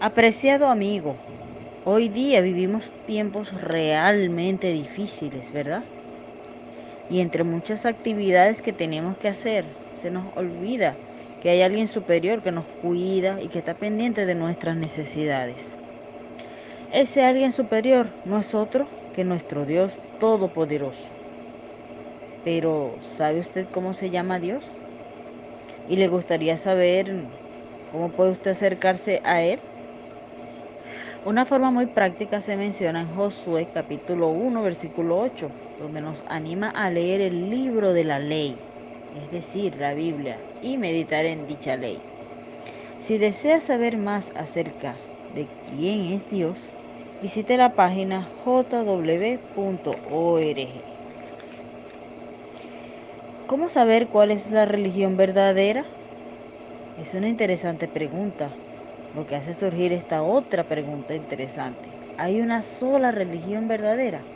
Apreciado amigo, hoy día vivimos tiempos realmente difíciles, ¿verdad? Y entre muchas actividades que tenemos que hacer, se nos olvida que hay alguien superior que nos cuida y que está pendiente de nuestras necesidades. Ese alguien superior no es otro que nuestro Dios Todopoderoso. Pero, ¿sabe usted cómo se llama Dios? ¿Y le gustaría saber cómo puede usted acercarse a Él? Una forma muy práctica se menciona en Josué capítulo 1 versículo 8, donde nos anima a leer el libro de la ley, es decir, la Biblia, y meditar en dicha ley. Si desea saber más acerca de quién es Dios, visite la página jw.org. ¿Cómo saber cuál es la religión verdadera? Es una interesante pregunta lo que hace surgir esta otra pregunta interesante. ¿Hay una sola religión verdadera?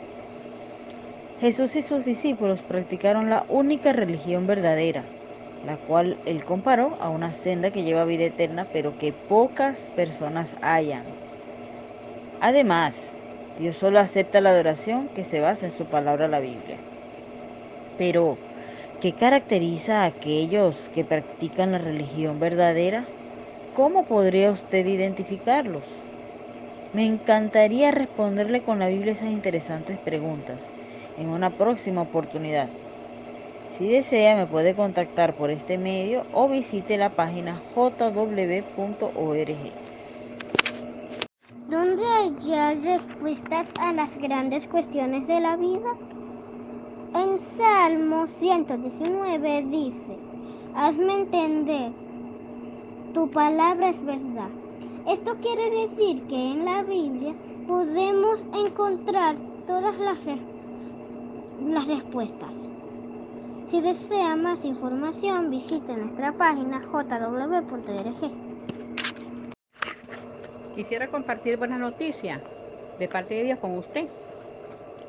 Jesús y sus discípulos practicaron la única religión verdadera, la cual él comparó a una senda que lleva vida eterna, pero que pocas personas hallan. Además, Dios solo acepta la adoración que se basa en su palabra, la Biblia. Pero, ¿qué caracteriza a aquellos que practican la religión verdadera? ¿Cómo podría usted identificarlos? Me encantaría responderle con la Biblia esas interesantes preguntas en una próxima oportunidad. Si desea, me puede contactar por este medio o visite la página jw.org. ¿Dónde hallar respuestas a las grandes cuestiones de la vida? En Salmo 119 dice, hazme entender tu palabra es verdad. Esto quiere decir que en la Biblia podemos encontrar todas las, las respuestas. Si desea más información, visite nuestra página jw.org. Quisiera compartir buenas noticias de parte de Dios con usted.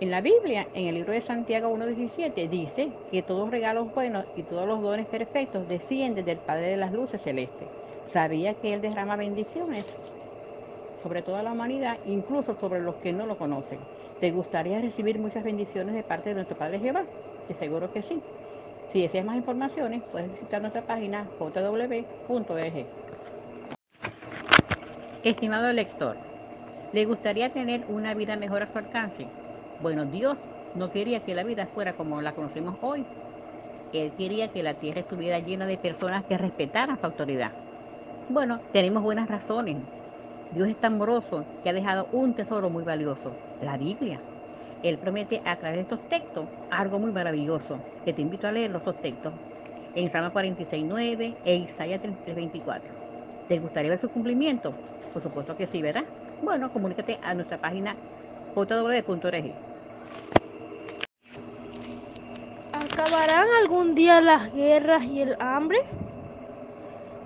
En la Biblia, en el libro de Santiago 1.17, dice que todos regalos buenos y todos los dones perfectos descienden del Padre de las Luces Celestes sabía que Él derrama bendiciones sobre toda la humanidad, incluso sobre los que no lo conocen. ¿Te gustaría recibir muchas bendiciones de parte de nuestro Padre Jehová? De seguro que sí. Si deseas más informaciones, puedes visitar nuestra página jw.org. Estimado lector, ¿le gustaría tener una vida mejor a su alcance? Bueno, Dios no quería que la vida fuera como la conocemos hoy. Él quería que la tierra estuviera llena de personas que respetaran su autoridad bueno, tenemos buenas razones. Dios es tan amoroso que ha dejado un tesoro muy valioso, la Biblia. Él promete a través de estos textos algo muy maravilloso, que te invito a leer los dos textos, en Salmo 46.9 e Isaías 33.24. ¿Te gustaría ver su cumplimiento? Por supuesto que sí, ¿verdad? Bueno, comunícate a nuestra página jw.org. ¿Acabarán algún día las guerras y el hambre?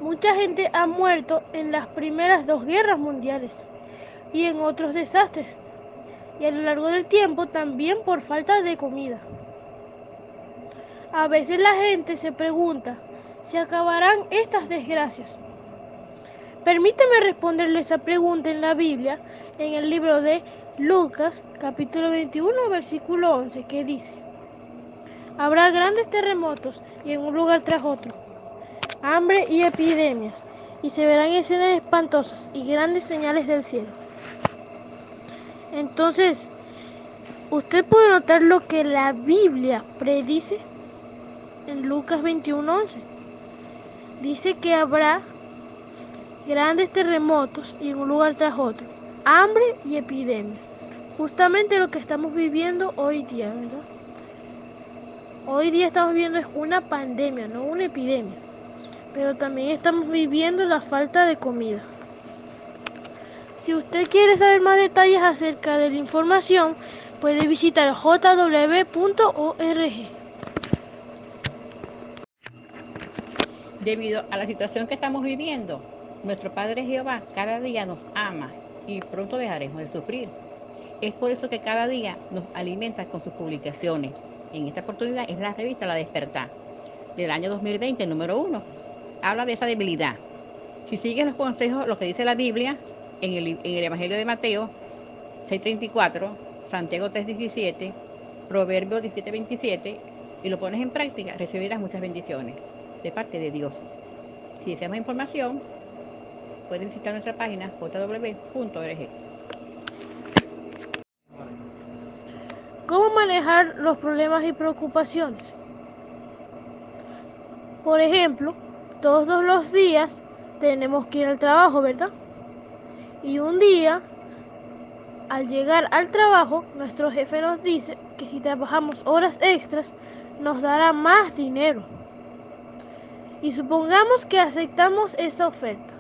Mucha gente ha muerto en las primeras dos guerras mundiales y en otros desastres, y a lo largo del tiempo también por falta de comida. A veces la gente se pregunta si acabarán estas desgracias. Permítame responderle esa pregunta en la Biblia, en el libro de Lucas, capítulo 21, versículo 11, que dice, Habrá grandes terremotos y en un lugar tras otro hambre y epidemias, y se verán escenas espantosas y grandes señales del cielo. Entonces, usted puede notar lo que la Biblia predice en Lucas 21:11. Dice que habrá grandes terremotos y en un lugar tras otro, hambre y epidemias. Justamente lo que estamos viviendo hoy día, ¿verdad? Hoy día estamos viendo es una pandemia, no una epidemia pero también estamos viviendo la falta de comida. Si usted quiere saber más detalles acerca de la información, puede visitar jw.org. Debido a la situación que estamos viviendo, nuestro Padre Jehová cada día nos ama y pronto dejaremos de sufrir. Es por eso que cada día nos alimenta con sus publicaciones. En esta oportunidad es la revista La Despertar del año 2020, número uno habla de esa debilidad. Si sigues los consejos, lo que dice la Biblia, en el, en el Evangelio de Mateo 6.34, Santiago 3.17, Proverbios 17.27 y lo pones en práctica, recibirás muchas bendiciones de parte de Dios. Si deseas más información, puedes visitar nuestra página jw.org. ¿Cómo manejar los problemas y preocupaciones? Por ejemplo, todos los días tenemos que ir al trabajo, ¿verdad? Y un día, al llegar al trabajo, nuestro jefe nos dice que si trabajamos horas extras, nos dará más dinero. Y supongamos que aceptamos esa oferta.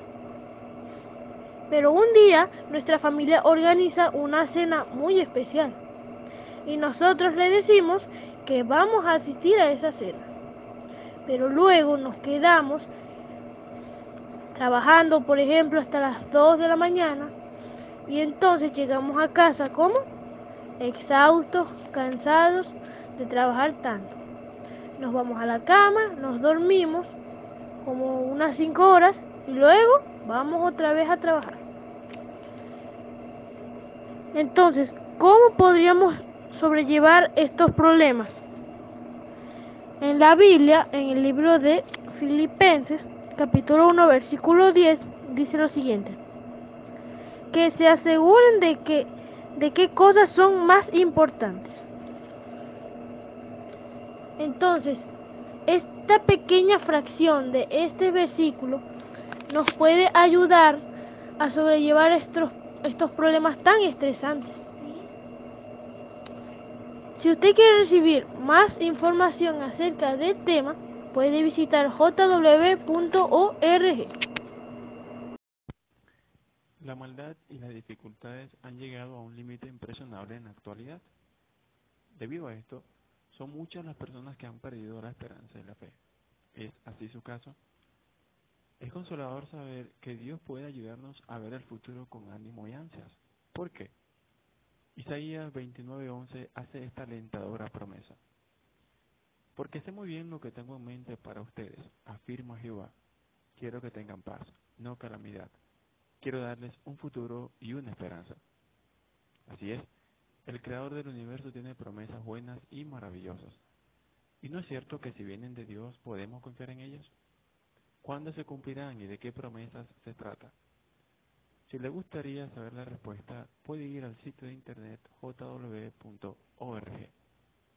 Pero un día nuestra familia organiza una cena muy especial y nosotros le decimos que vamos a asistir a esa cena. Pero luego nos quedamos trabajando, por ejemplo, hasta las 2 de la mañana y entonces llegamos a casa como exhaustos, cansados de trabajar tanto. Nos vamos a la cama, nos dormimos como unas 5 horas y luego vamos otra vez a trabajar. Entonces, ¿cómo podríamos sobrellevar estos problemas? En la Biblia, en el libro de Filipenses, capítulo 1, versículo 10, dice lo siguiente. Que se aseguren de que de qué cosas son más importantes. Entonces, esta pequeña fracción de este versículo nos puede ayudar a sobrellevar estos, estos problemas tan estresantes. Si usted quiere recibir más información acerca del tema, puede visitar jw.org. La maldad y las dificultades han llegado a un límite impresionable en la actualidad. Debido a esto, son muchas las personas que han perdido la esperanza y la fe. ¿Es así su caso? Es consolador saber que Dios puede ayudarnos a ver el futuro con ánimo y ansias. ¿Por qué? Isaías 29:11 hace esta alentadora promesa. Porque sé muy bien lo que tengo en mente para ustedes, afirma Jehová. Quiero que tengan paz, no calamidad. Quiero darles un futuro y una esperanza. Así es, el Creador del universo tiene promesas buenas y maravillosas. ¿Y no es cierto que si vienen de Dios podemos confiar en ellas? ¿Cuándo se cumplirán y de qué promesas se trata? Si le gustaría saber la respuesta, puede ir al sitio de internet jw.org.